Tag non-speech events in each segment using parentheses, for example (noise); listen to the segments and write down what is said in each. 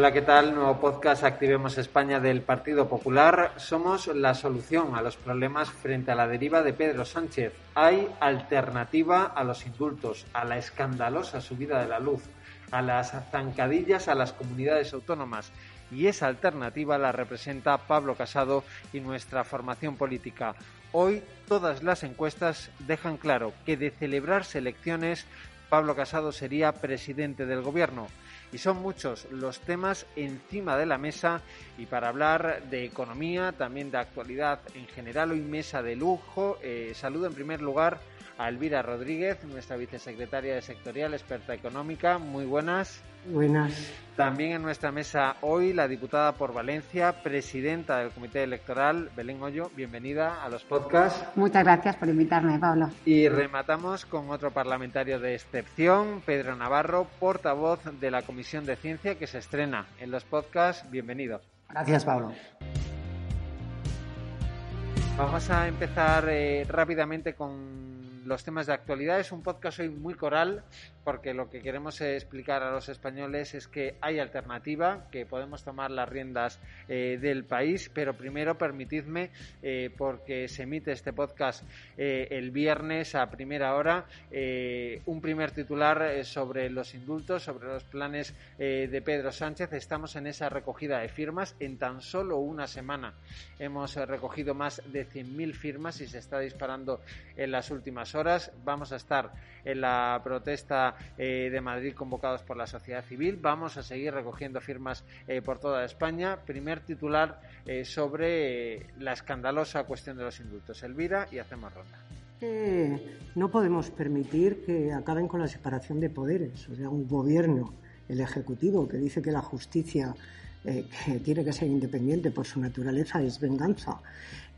Hola, ¿qué tal? Nuevo podcast Activemos España del Partido Popular. Somos la solución a los problemas frente a la deriva de Pedro Sánchez. Hay alternativa a los indultos, a la escandalosa subida de la luz, a las zancadillas a las comunidades autónomas. Y esa alternativa la representa Pablo Casado y nuestra formación política. Hoy todas las encuestas dejan claro que de celebrarse elecciones, Pablo Casado sería presidente del gobierno y son muchos los temas encima de la mesa y para hablar de economía, también de actualidad en general, hoy mesa de lujo. Eh, saludo en primer lugar a Elvira Rodríguez, nuestra vicesecretaria de sectorial, experta económica. Muy buenas. Buenas. También en nuestra mesa hoy la diputada por Valencia, presidenta del Comité Electoral, Belén Hoyo. Bienvenida a los podcasts. Muchas gracias por invitarme, Pablo. Y rematamos con otro parlamentario de excepción, Pedro Navarro, portavoz de la Comisión de Ciencia, que se estrena en los podcasts. Bienvenido. Gracias, Pablo. Vamos a empezar eh, rápidamente con los temas de actualidad. Es un podcast hoy muy coral porque lo que queremos explicar a los españoles es que hay alternativa, que podemos tomar las riendas eh, del país, pero primero permitidme, eh, porque se emite este podcast eh, el viernes a primera hora, un primer titular sobre los indultos, sobre los planes de Pedro Sánchez. Estamos en esa recogida de firmas. En tan solo una semana hemos recogido más de 100.000 firmas y se está disparando en las últimas horas. Vamos a estar en la protesta eh, de Madrid convocados por la sociedad civil. Vamos a seguir recogiendo firmas eh, por toda España. Primer titular eh, sobre la escandalosa cuestión de los indultos. Elvira y hacemos ronda. no podemos permitir que acaben con la separación de poderes. O sea, un gobierno, el Ejecutivo, que dice que la justicia que tiene que ser independiente por su naturaleza es venganza,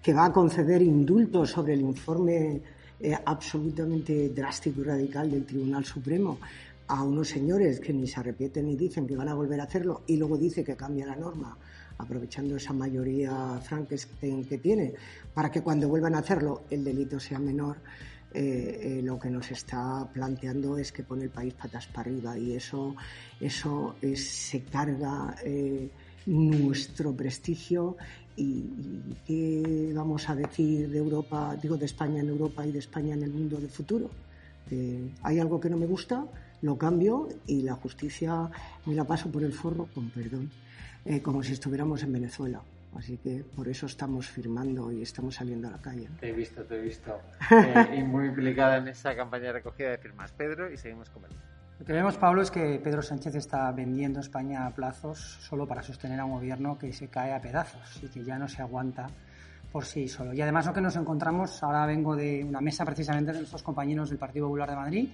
que va a conceder indultos sobre el informe eh, absolutamente drástico y radical del Tribunal Supremo a unos señores que ni se arrepienten ni dicen que van a volver a hacerlo y luego dice que cambia la norma aprovechando esa mayoría Frankenstein que tiene para que cuando vuelvan a hacerlo el delito sea menor. Eh, eh, lo que nos está planteando es que pone el país patas para arriba y eso eso se carga nuestro prestigio y, qué vamos a decir de Europa, digo de España en Europa y de España en el mundo del futuro. hay algo que no me gusta, lo cambio y la justicia me la paso por el forro, con perdón, eh, como si estuviéramos en Venezuela. Así que por eso estamos firmando y estamos saliendo a la calle. Te he visto, te he visto. Eh, (laughs) y muy implicada en esa campaña de recogida de firmas. Pedro, y seguimos con él. Lo que vemos, Pablo, es que Pedro Sánchez está vendiendo España a plazos solo para sostener a un gobierno que se cae a pedazos y que ya no se aguanta por sí solo. Y además lo que nos encontramos, ahora vengo de una mesa precisamente de nuestros compañeros del Partido Popular de Madrid,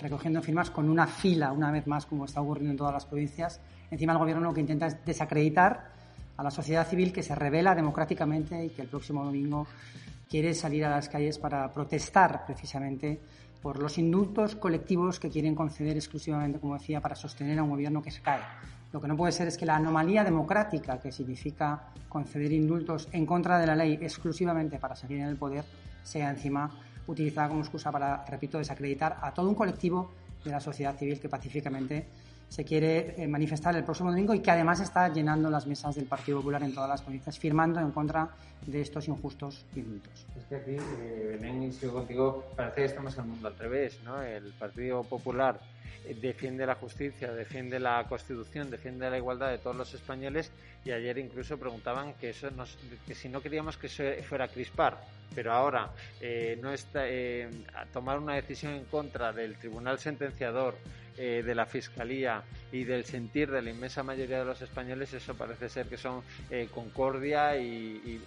recogiendo firmas con una fila, una vez más, como está ocurriendo en todas las provincias. Encima el gobierno lo que intenta es desacreditar a la sociedad civil que se revela democráticamente y que el próximo domingo quiere salir a las calles para protestar precisamente por los indultos colectivos que quieren conceder exclusivamente, como decía, para sostener a un gobierno que se cae. Lo que no puede ser es que la anomalía democrática que significa conceder indultos en contra de la ley exclusivamente para seguir en el poder sea encima utilizada como excusa para, repito, desacreditar a todo un colectivo de la sociedad civil que pacíficamente se quiere eh, manifestar el próximo domingo y que además está llenando las mesas del Partido Popular en todas las provincias, firmando en contra de estos injustos indultos. Es que aquí, eh, Belén, sigo contigo, parece que estamos en el mundo al revés, ¿no? El Partido Popular defiende la justicia, defiende la Constitución, defiende la igualdad de todos los españoles y ayer incluso preguntaban que eso que si no queríamos que eso fuera a crispar, pero ahora eh, no está eh, tomar una decisión en contra del tribunal sentenciador eh, de la Fiscalía y del sentir de la inmensa mayoría de los españoles, eso parece ser que son eh, concordia y,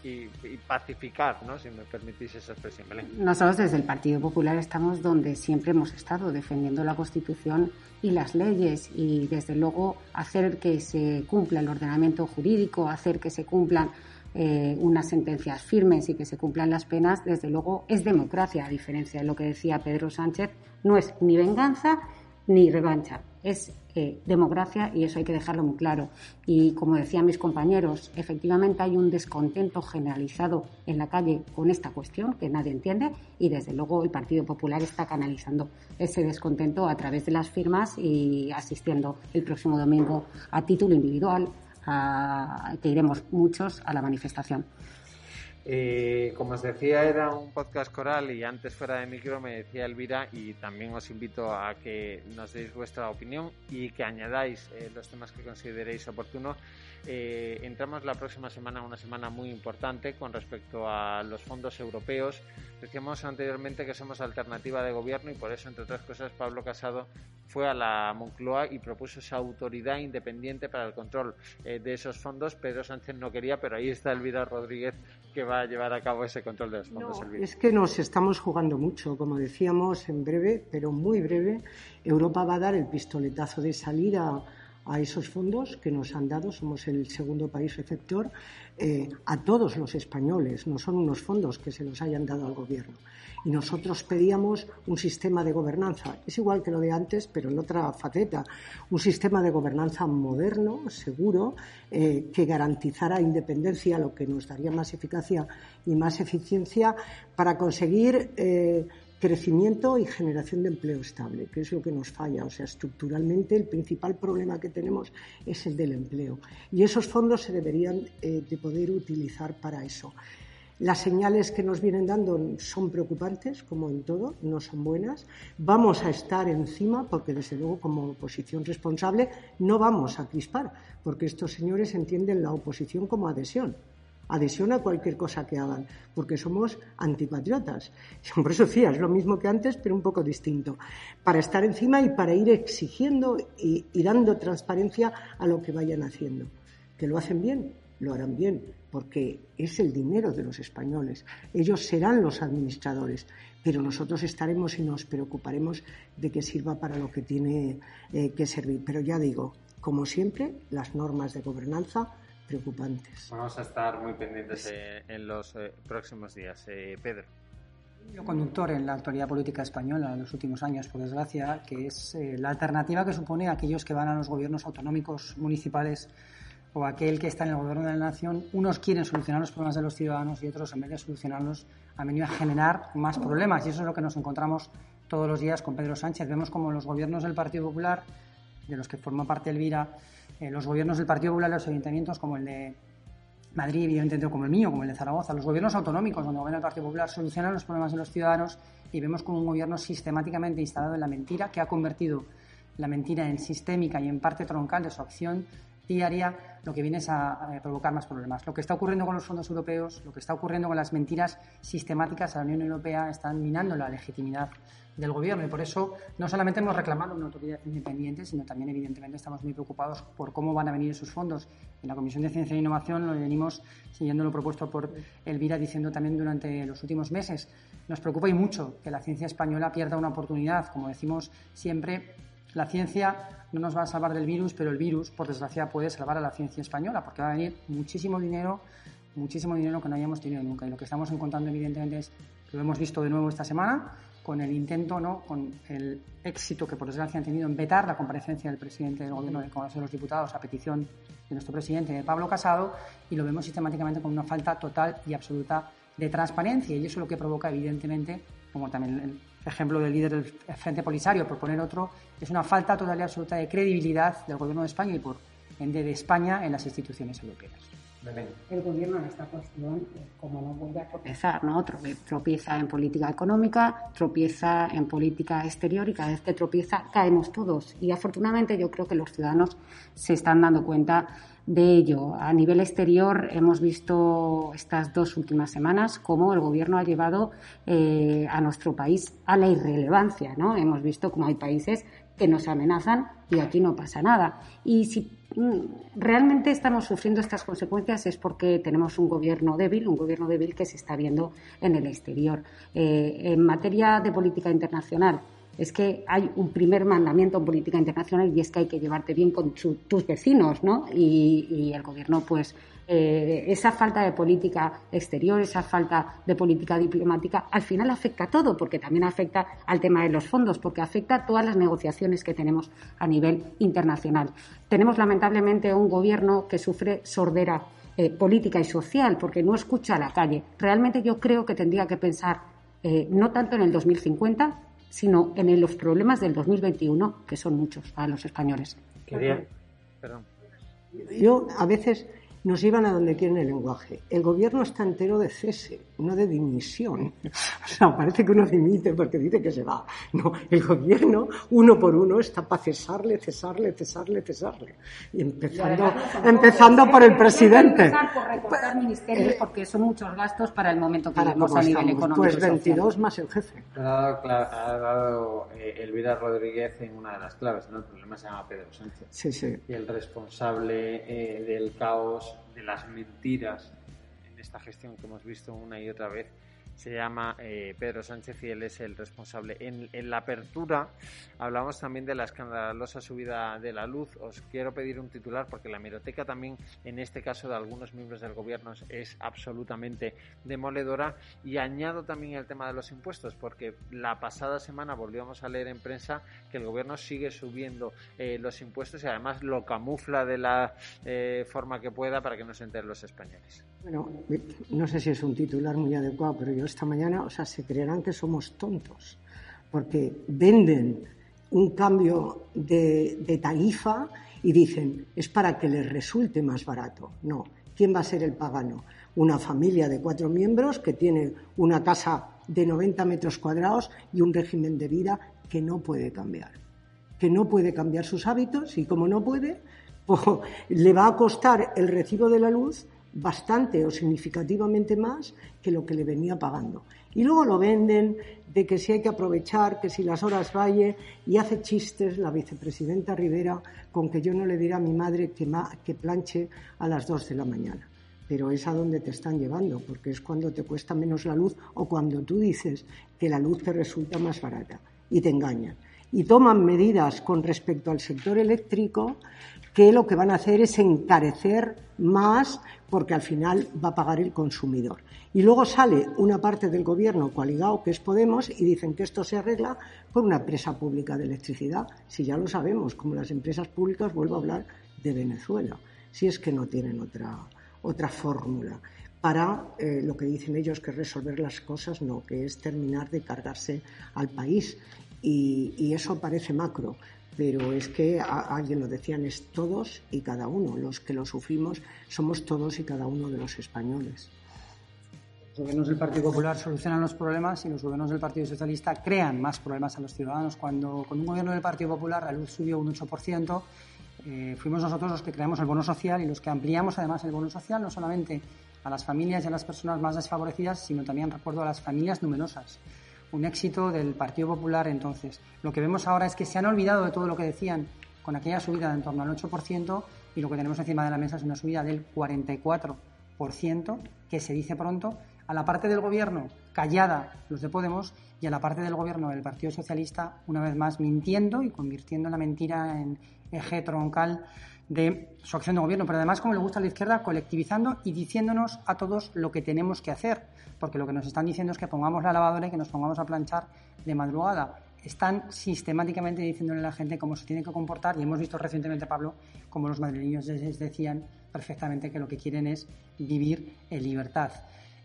pacificar, ¿no? si me permitís esa expresión. Nosotros desde el Partido Popular estamos donde siempre hemos estado, defendiendo la Constitución y las leyes y desde luego hacer que se cumpla el ordenamiento jurídico, hacer que se cumplan eh, unas sentencias firmes y que se cumplan las penas, desde luego es democracia, a diferencia de lo que decía Pedro Sánchez, no es ni venganza ni revancha. Es eh, democracia y eso hay que dejarlo muy claro. Y como decían mis compañeros, efectivamente hay un descontento generalizado en la calle con esta cuestión que nadie entiende y desde luego el Partido Popular está canalizando ese descontento a través de las firmas y asistiendo el próximo domingo a título individual, a, que iremos muchos a la manifestación. Eh, como os decía, era un podcast coral y antes fuera de micro me decía Elvira y también os invito a que nos deis vuestra opinión y que añadáis eh, los temas que consideréis oportunos eh, entramos la próxima semana, una semana muy importante con respecto a los fondos europeos. Decíamos anteriormente que somos alternativa de gobierno y por eso, entre otras cosas, Pablo Casado fue a la Moncloa y propuso esa autoridad independiente para el control de esos fondos. Pedro Sánchez no quería, pero ahí está Elvira Rodríguez que va a llevar a cabo ese control de los fondos. es que nos estamos jugando mucho, como decíamos, en breve, pero muy breve. Europa va a dar el pistoletazo de salir a esos fondos que nos han dado, somos el segundo país receptor, eh, a todos los españoles, no son unos fondos que se los hayan dado al gobierno. Y nosotros pedíamos un sistema de gobernanza, es igual que lo de antes, pero en otra faceta, un sistema de gobernanza moderno, seguro, eh, que garantizara independencia, lo que nos daría más eficacia y más eficiencia para conseguir eh, crecimiento y generación de empleo estable, que es lo que nos falla. O sea, estructuralmente el principal problema que tenemos es el del empleo. Y esos fondos se deberían eh, de poder utilizar para eso. Las señales que nos vienen dando son preocupantes, como en todo, no son buenas. Vamos a estar encima, porque desde luego como oposición responsable no vamos a crispar, porque estos señores entienden la oposición como adhesión adhesión a cualquier cosa que hagan, porque somos antipatriotas. (laughs) Por eso decía, es lo mismo que antes, pero un poco distinto. Para estar encima y para ir exigiendo y, dando transparencia a lo que vayan haciendo. Que lo hacen bien, lo harán bien, porque es el dinero de los españoles. Ellos serán los administradores, pero nosotros estaremos y nos preocuparemos de que sirva para lo que tiene eh, que servir. Pero ya digo, como siempre, las normas de gobernanza preocupantes. Vamos a estar muy pendientes eh, en los eh, próximos días. Eh, Pedro. Yo conductor en la actualidad política española en los últimos años, por desgracia, que es la alternativa que supone aquellos que van a los gobiernos autonómicos municipales o aquel que está en el gobierno de la nación, unos quieren solucionar los problemas de los ciudadanos y otros, en vez de solucionarlos, han venido a generar más problemas. Y eso es lo que nos encontramos todos los días con Pedro Sánchez. Vemos como los gobiernos del Partido Popular, de los que forma parte Elvira, eh, los gobiernos del Partido Popular, los ayuntamientos como el de Madrid, evidentemente como el mío, como el de Zaragoza, los gobiernos autonómicos donde gobierna el Partido Popular solucionan los problemas de los ciudadanos y vemos como un gobierno sistemáticamente instalado en la mentira que ha convertido la mentira en sistémica y en parte troncal de su acción diaria, lo que viene es a, provocar más problemas. Lo que está ocurriendo con los fondos europeos, lo que está ocurriendo con las mentiras sistemáticas a la Unión Europea están minando la legitimidad del gobierno y por eso no solamente hemos reclamado una autoridad independiente, sino también evidentemente estamos muy preocupados por cómo van a venir esos fondos. En la Comisión de Ciencia e Innovación lo venimos siguiendo lo propuesto por Elvira diciendo también durante los últimos meses. Nos preocupa y mucho que la ciencia española pierda una oportunidad. Como decimos siempre, la ciencia no nos va a salvar del virus, pero el virus, por desgracia, puede salvar a la ciencia española porque va a venir muchísimo dinero, muchísimo dinero que no hayamos tenido nunca. Y lo que estamos encontrando evidentemente es, lo hemos visto de nuevo esta semana, con el intento, ¿no? con el éxito que por desgracia han tenido en vetar la comparecencia del presidente del Gobierno del Congreso de los Diputados a petición de nuestro presidente Pablo Casado y lo vemos sistemáticamente con una falta total y absoluta de transparencia y eso es lo que provoca evidentemente, como también ejemplo del líder del Frente Polisario, por poner otro, es una falta total y absoluta de credibilidad del Gobierno de España y por ende de España en las instituciones europeas. el gobierno en esta cuestión, eh, como no vuelve a tropezar, ¿no? Tropieza en política económica, tropieza en política exterior y cada vez que tropieza caemos todos. Y afortunadamente yo creo que los ciudadanos se están dando cuenta de ello. A nivel exterior hemos visto estas dos últimas semanas cómo el gobierno ha llevado eh, a nuestro país a la irrelevancia, ¿no? Hemos visto cómo hay países que nos amenazan y aquí no pasa nada. Y si mm, realmente estamos sufriendo estas consecuencias es porque tenemos un gobierno débil, un gobierno débil que se está viendo en el exterior. Eh, en materia de política internacional, es que hay un primer mandamiento en política internacional y es que hay que llevarte bien con tus vecinos, ¿no? Y, el gobierno, pues, eh, esa falta de política exterior, esa falta de política diplomática, al final afecta a todo, porque también afecta al tema de los fondos, porque afecta a todas las negociaciones que tenemos a nivel internacional. Tenemos, lamentablemente, un gobierno que sufre sordera eh, política y social, porque no escucha a la calle. Realmente yo creo que tendría que pensar eh, no tanto en el 2050, sino en los problemas del 2021, que son muchos para los españoles. Perdón. Yo a veces nos iban a donde quieren el lenguaje. El gobierno está entero de cese, no de dimisión. (laughs) O sea, parece que uno dimite porque dice que se va. No, el gobierno, uno por uno, está para cesarle, cesarle, cesarle, cesarle. Y empezando, empezando por el presidente. por recortar ministerios porque son muchos gastos para el momento que vivimos a nivel económico. Pues 22 más el jefe. Ha dado, ha dado eh, Elvira Rodríguez en una de las claves, ¿no? El problema se llama Pedro Sánchez. Sí, sí. Y el responsable eh, del caos de las mentiras en esta gestión que hemos visto una y otra vez se llama eh, Pedro Sánchez y él es el responsable. En, la apertura hablamos también de la escandalosa subida de la luz. Os quiero pedir un titular porque la hemeroteca también, en este caso de algunos miembros del gobierno, es absolutamente demoledora. Y añado también el tema de los impuestos porque la pasada semana volvíamos a leer en prensa que el gobierno sigue subiendo eh, los impuestos y además lo camufla de la eh, forma que pueda para que no se enteren los españoles. Bueno, no sé si es un titular muy adecuado, pero yo esta mañana, o sea, se creerán que somos tontos, porque venden un cambio de, tarifa y dicen, es para que les resulte más barato. No, ¿quién va a ser el pagano? Una familia de cuatro miembros que tiene una casa de 90 metros cuadrados y un régimen de vida que no puede cambiar. Que no puede cambiar sus hábitos y como no puede, (laughs) pues, le va a costar el recibo de la luz bastante o significativamente más que lo que le venía pagando. Y luego lo venden de que si hay que aprovechar, que si las horas valle, y hace chistes la vicepresidenta Rivera con que yo no le diré a mi madre que, que planche a las dos de la mañana. Pero es a donde te están llevando, porque es cuando te cuesta menos la luz o cuando tú dices que la luz te resulta más barata y te engañan. Y toman medidas con respecto al sector eléctrico que lo que van a hacer es encarecer más porque al final va a pagar el consumidor. Y luego sale una parte del gobierno coaligado, que es Podemos, y dicen que esto se arregla con una empresa pública de electricidad. Si ya lo sabemos, como las empresas públicas, vuelvo a hablar de Venezuela, si es que no tienen otra, otra fórmula para eh, lo que dicen ellos que resolver las cosas, no, que es terminar de cargarse al país. Y eso parece macro, pero es que alguien lo decían, es todos y cada uno. Los que lo sufrimos somos todos y cada uno de los españoles. Los gobiernos del Partido Popular solucionan los problemas y los gobiernos del Partido Socialista crean más problemas a los ciudadanos. Cuando con un gobierno del Partido Popular la luz subió un 8%, eh, fuimos nosotros los que creamos el bono social y los que ampliamos además el bono social no solamente a las familias y a las personas más desfavorecidas, sino también, recuerdo, a las familias numerosas un éxito del Partido Popular entonces. Lo que vemos ahora es que se han olvidado de todo lo que decían con aquella subida de en torno al 8% y lo que tenemos encima de la mesa es una subida del 44%, que se dice pronto, a la parte del gobierno callada los de Podemos y a la parte del gobierno del Partido Socialista, una vez más mintiendo y convirtiendo la mentira en eje troncal de su acción de gobierno, pero además, como le gusta a la izquierda, colectivizando y diciéndonos a todos lo que tenemos que hacer, porque lo que nos están diciendo es que pongamos la lavadora y que nos pongamos a planchar de madrugada. Están sistemáticamente diciéndole a la gente cómo se tiene que comportar y hemos visto recientemente, Pablo, como los madrileños les decían perfectamente que lo que quieren es vivir en libertad.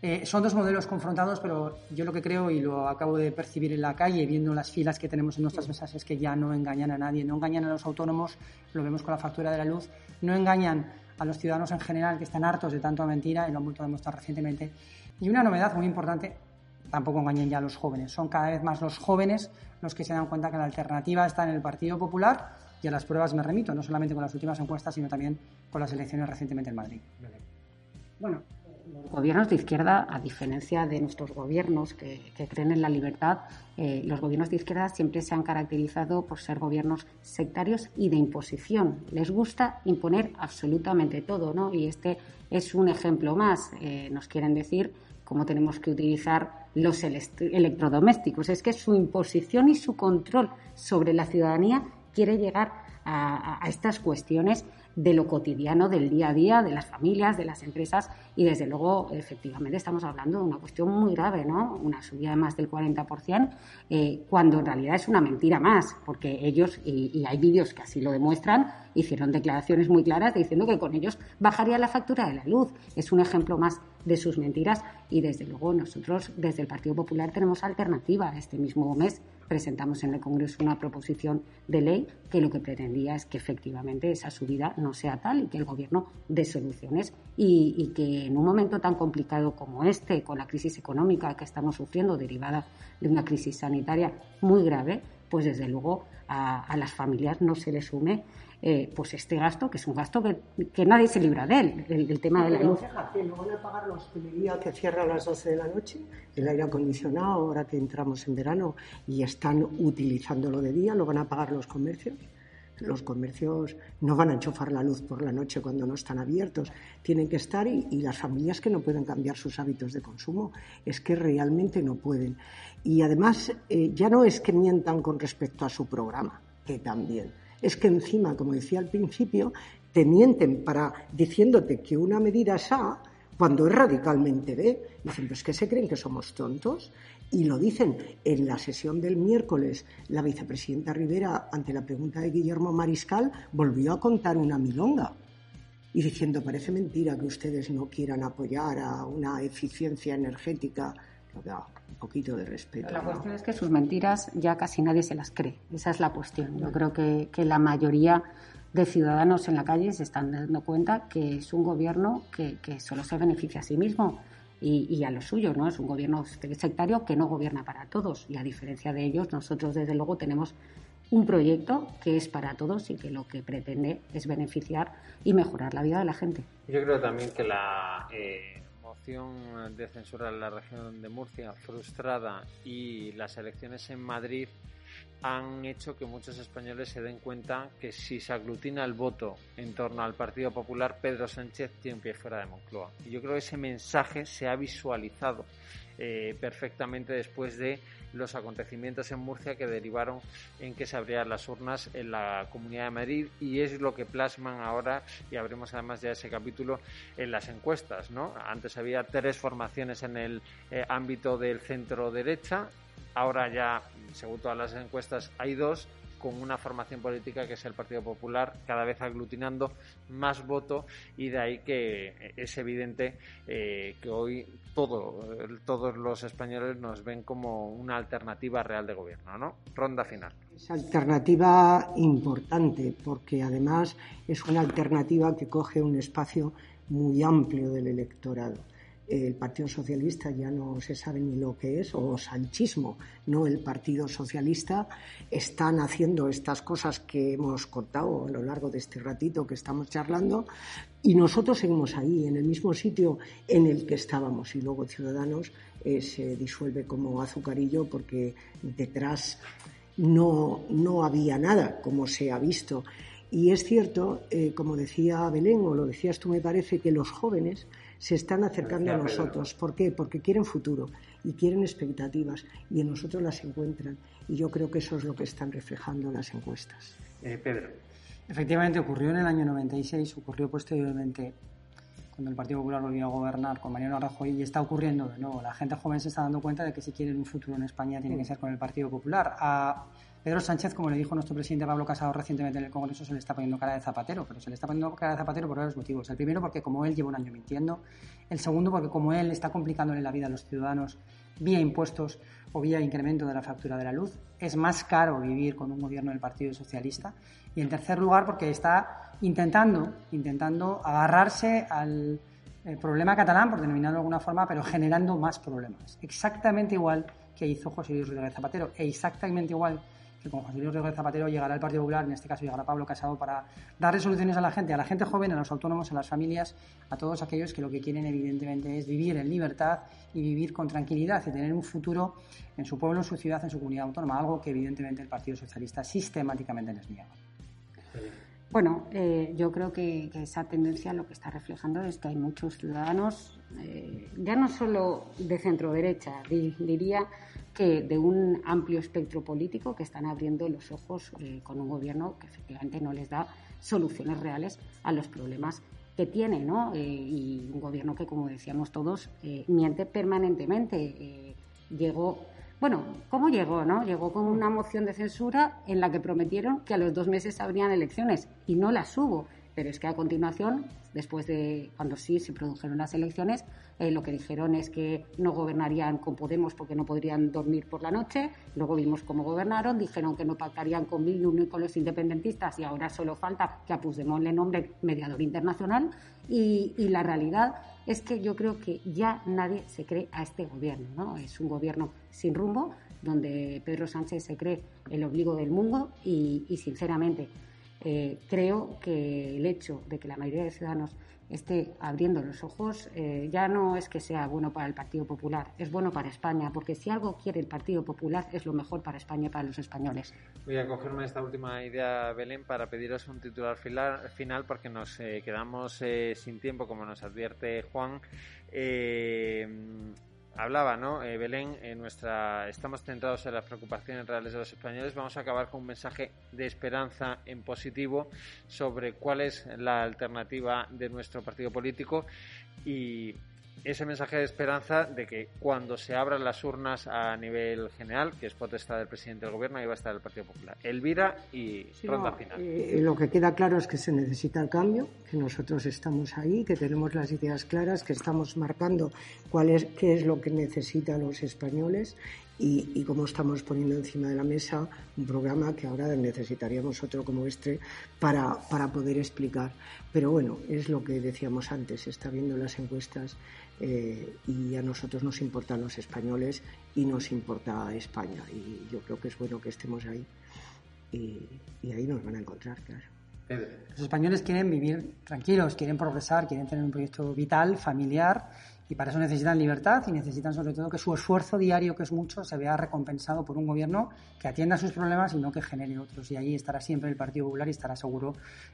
Eh, son dos modelos confrontados, pero yo lo que creo y lo acabo de percibir en la calle, viendo las filas que tenemos en nuestras mesas, es que ya no engañan a nadie, no engañan a los autónomos, lo vemos con la factura de la luz, no engañan a los ciudadanos en general que están hartos de tanto mentira y lo han vuelto a demostrar recientemente. Y una novedad muy importante, tampoco engañen ya a los jóvenes, son cada vez más los jóvenes los que se dan cuenta que la alternativa está en el Partido Popular y a las pruebas me remito, no solamente con las últimas encuestas, sino también con las elecciones recientemente en Madrid. Bueno, los gobiernos de izquierda, a diferencia de nuestros gobiernos que, creen en la libertad, eh, los gobiernos de izquierda siempre se han caracterizado por ser gobiernos sectarios y de imposición. Les gusta imponer absolutamente todo, ¿no? Y este es un ejemplo más. Eh, nos quieren decir cómo tenemos que utilizar los electrodomésticos. Es que su imposición y su control sobre la ciudadanía quiere llegar a estas cuestiones de lo cotidiano, del día a día, de las familias, de las empresas y desde luego, efectivamente, estamos hablando de una cuestión muy grave, ¿no? Una subida de más del 40%, eh, cuando en realidad es una mentira más, porque ellos, y, hay vídeos que así lo demuestran, hicieron declaraciones muy claras diciendo que con ellos bajaría la factura de la luz. Es un ejemplo más de sus mentiras y desde luego nosotros desde el Partido Popular tenemos alternativa. Este mismo mes presentamos en el Congreso una proposición de ley que lo que pretendía es que efectivamente esa subida no sea tal y que el Gobierno dé soluciones y, que en un momento tan complicado como este, con la crisis económica que estamos sufriendo derivada de una crisis sanitaria muy grave, pues desde luego a, las familias no se les sume eh, pues este gasto, que es un gasto que, nadie se libra de él, el, tema de la luz. Fíjate, van a pagar la hostelería que cierra a las 12 de la noche, el aire acondicionado, ahora que entramos en verano y están utilizándolo de día, lo van a pagar los comercios. Los comercios no van a enchufar la luz por la noche cuando no están abiertos. Tienen que estar y, las familias que no pueden cambiar sus hábitos de consumo es que realmente no pueden. Y además eh, ya no es que mientan con respecto a su programa, que también. Es que encima, como decía al principio, te mienten para diciéndote que una medida es A cuando es radicalmente B. Dicen, pues que se creen que somos tontos y lo dicen en la sesión del miércoles, la vicepresidenta Rivera, ante la pregunta de Guillermo Mariscal, volvió a contar una milonga y diciendo, parece mentira que ustedes no quieran apoyar a una eficiencia energética. Un poquito de respeto. La cuestión es que sus mentiras ya casi nadie se las cree. Esa es la cuestión. Yo creo que, que la mayoría de ciudadanos en la calle se están dando cuenta que es un gobierno que, que solo se beneficia a sí mismo y, a lo suyo, ¿no? Es un gobierno sectario que no gobierna para todos y a diferencia de ellos, nosotros desde luego tenemos un proyecto que es para todos y que lo que pretende es beneficiar y mejorar la vida de la gente. Yo creo también que la eh, moción de censura en la región de Murcia frustrada y las elecciones en Madrid han hecho que muchos españoles se den cuenta que si se aglutina el voto en torno al Partido Popular, Pedro Sánchez tiene un pie fuera de Moncloa. Y yo creo que ese mensaje se ha visualizado eh, perfectamente después de los acontecimientos en Murcia que derivaron en que se abrieran las urnas en la Comunidad de Madrid y es lo que plasman ahora y abrimos además ya ese capítulo en las encuestas, ¿no? Antes había tres formaciones en el eh, ámbito del centro derecha Ahora ya, según todas las encuestas, hay dos con una formación política que es el Partido Popular, cada vez aglutinando más voto y de ahí que es evidente eh, que hoy todo, todos los españoles nos ven como una alternativa real de gobierno, ¿no? Ronda final. Es alternativa importante porque además es una alternativa que coge un espacio muy amplio del electorado el Partido Socialista ya no se sabe ni lo que es, o sanchismo, no el Partido Socialista, están haciendo estas cosas que hemos contado a lo largo de este ratito que estamos charlando, y nosotros seguimos ahí, en el mismo sitio en el que estábamos, y luego Ciudadanos eh, se disuelve como azucarillo porque detrás no, no había nada, como se ha visto. Y es cierto, eh, como decía Belén, o lo decías tú, me parece que los jóvenes se están acercando a nosotros. ¿Por qué? Porque quieren futuro y quieren expectativas y en nosotros las encuentran. Y yo creo que eso es lo que están reflejando las encuestas. Eh, Pedro. Efectivamente, ocurrió en el año 96, ocurrió posteriormente cuando el Partido Popular volvió a gobernar con Mariano Rajoy y está ocurriendo de nuevo. La gente joven se está dando cuenta de que si quieren un futuro en España tiene que ser con el Partido Popular. A Pedro Sánchez, como le dijo nuestro presidente Pablo Casado recientemente en el Congreso, se le está poniendo cara de zapatero, pero se le está poniendo cara de zapatero por varios motivos. El primero, porque como él lleva un año mintiendo. El segundo, porque como él está complicándole la vida a los ciudadanos vía impuestos o vía incremento de la factura de la luz. Es más caro vivir con un gobierno del Partido Socialista. Y en tercer lugar, porque está intentando, intentando agarrarse al eh, problema catalán, por denominarlo de alguna forma, pero generando más problemas. Exactamente igual que hizo José Luis Rodríguez Zapatero, e exactamente igual que con José Luis Zapatero llegará el Partido Popular, en este caso llegará Pablo Casado, para dar soluciones a la gente, a la gente joven, a los autónomos, a las familias, a todos aquellos que lo que quieren evidentemente es vivir en libertad y vivir con tranquilidad y tener un futuro en su pueblo, en su ciudad, en su comunidad autónoma, algo que evidentemente el Partido Socialista sistemáticamente les niega. Bueno, eh, yo creo que, esa tendencia lo que está reflejando es que hay muchos ciudadanos, eh, ya no solo de centro derecha, diría que de un amplio espectro político que están abriendo los ojos eh, con un gobierno que efectivamente no les da soluciones reales a los problemas que tiene, ¿no? Eh, y un gobierno que, como decíamos todos, eh, miente permanentemente. llegó, bueno, ¿cómo llegó, no? Llegó con una moción de censura en la que prometieron que a los dos meses habrían elecciones y no las hubo. Pero es que a continuación, después de cuando sí se produjeron las elecciones, eh, lo que dijeron es que no gobernarían con Podemos porque no podrían dormir por la noche. Luego vimos cómo gobernaron, dijeron que no pactarían con Bildu ni con los independentistas y ahora solo falta que a le nombre mediador internacional. Y, la realidad es que yo creo que ya nadie se cree a este gobierno. ¿no? Es un gobierno sin rumbo, donde Pedro Sánchez se cree el obligo del mundo y sinceramente eh, creo que el hecho de que la mayoría de ciudadanos esté abriendo los ojos eh, ya no es que sea bueno para el Partido Popular, es bueno para España, porque si algo quiere el Partido Popular es lo mejor para España y para los españoles. Voy a cogerme esta última idea, Belén, para pediros un titular final, porque nos eh, quedamos sin tiempo, como nos advierte Juan. Hablaba, ¿no? Eh, Belén, en nuestra, estamos centrados en las preocupaciones reales de los españoles. Vamos a acabar con un mensaje de esperanza en positivo sobre cuál es la alternativa de nuestro partido político y ese mensaje de esperanza de que cuando se abran las urnas a nivel general, que es potestad del presidente del gobierno, ahí va a estar el Partido Popular. Elvira y ronda final. Eh, lo que queda claro es que se necesita el cambio, que nosotros estamos ahí, que tenemos las ideas claras, que estamos marcando cuál es, qué es lo que necesitan los españoles y, y cómo estamos poniendo encima de la mesa un programa que ahora necesitaríamos otro como este para, para poder explicar. Pero bueno, es lo que decíamos antes, está viendo las encuestas eh, y a nosotros nos importan los españoles y nos importa España. Y yo creo que es bueno que estemos ahí y, y ahí nos van a encontrar, claro. Los españoles quieren vivir tranquilos, quieren progresar, quieren tener un proyecto vital, familiar y para eso necesitan libertad y necesitan sobre todo que su esfuerzo diario, que es mucho, se vea recompensado por un gobierno que atienda sus problemas y no que genere otros. Y ahí estará siempre el Partido Popular y estará seguro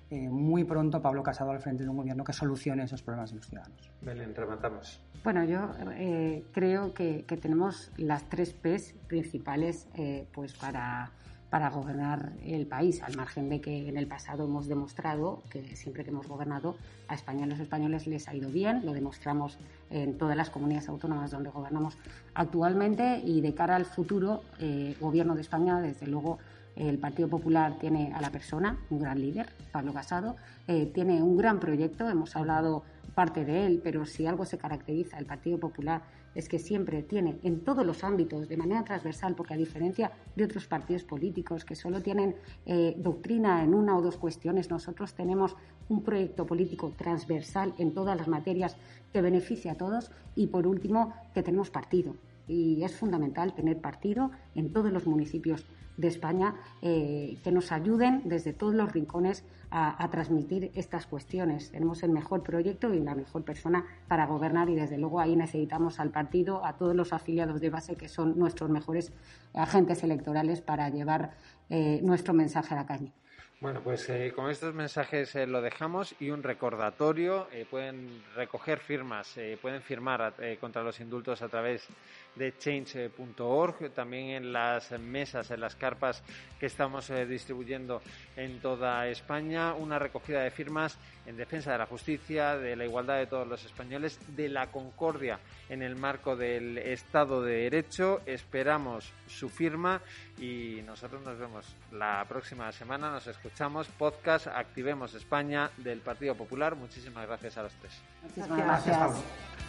eh, muy pronto Pablo Casado al frente de un gobierno que solucione esos problemas de los ciudadanos. Belén, rematamos. Bueno, yo eh, creo que, tenemos las tres P's principales eh, pues para para gobernar el país, al margen de que en el pasado hemos demostrado que siempre que hemos gobernado a España los españoles les ha ido bien, lo demostramos en todas las comunidades autónomas donde gobernamos actualmente y de cara al futuro, eh, gobierno de España, desde luego, el Partido Popular tiene a la persona, un gran líder, Pablo Casado, eh, tiene un gran proyecto, hemos hablado parte de él, pero si algo se caracteriza el Partido Popular es que siempre tiene en todos los ámbitos, de manera transversal, porque a diferencia de otros partidos políticos que solo tienen eh, doctrina en una o dos cuestiones, nosotros tenemos un proyecto político transversal en todas las materias que beneficia a todos y, por último, que tenemos partido. Y es fundamental tener partido en todos los municipios de España eh, que nos ayuden desde todos los rincones a, transmitir estas cuestiones. Tenemos el mejor proyecto y la mejor persona para gobernar y desde luego ahí necesitamos al partido, a todos los afiliados de base que son nuestros mejores agentes electorales para llevar eh, nuestro mensaje a la calle. Bueno, pues eh, con estos mensajes eh, lo dejamos y un recordatorio. Eh, pueden recoger firmas, pueden firmar contra los indultos a través de change.org, también en las mesas, en las carpas que estamos distribuyendo en toda España. Una recogida de firmas en defensa de la justicia, de la igualdad de todos los españoles, de la concordia en el marco del Estado de Derecho. Esperamos su firma y nosotros nos vemos la próxima semana. Nos escuchamos. Podcast Activemos España del Partido Popular. Muchísimas gracias a los tres. Muchísimas gracias.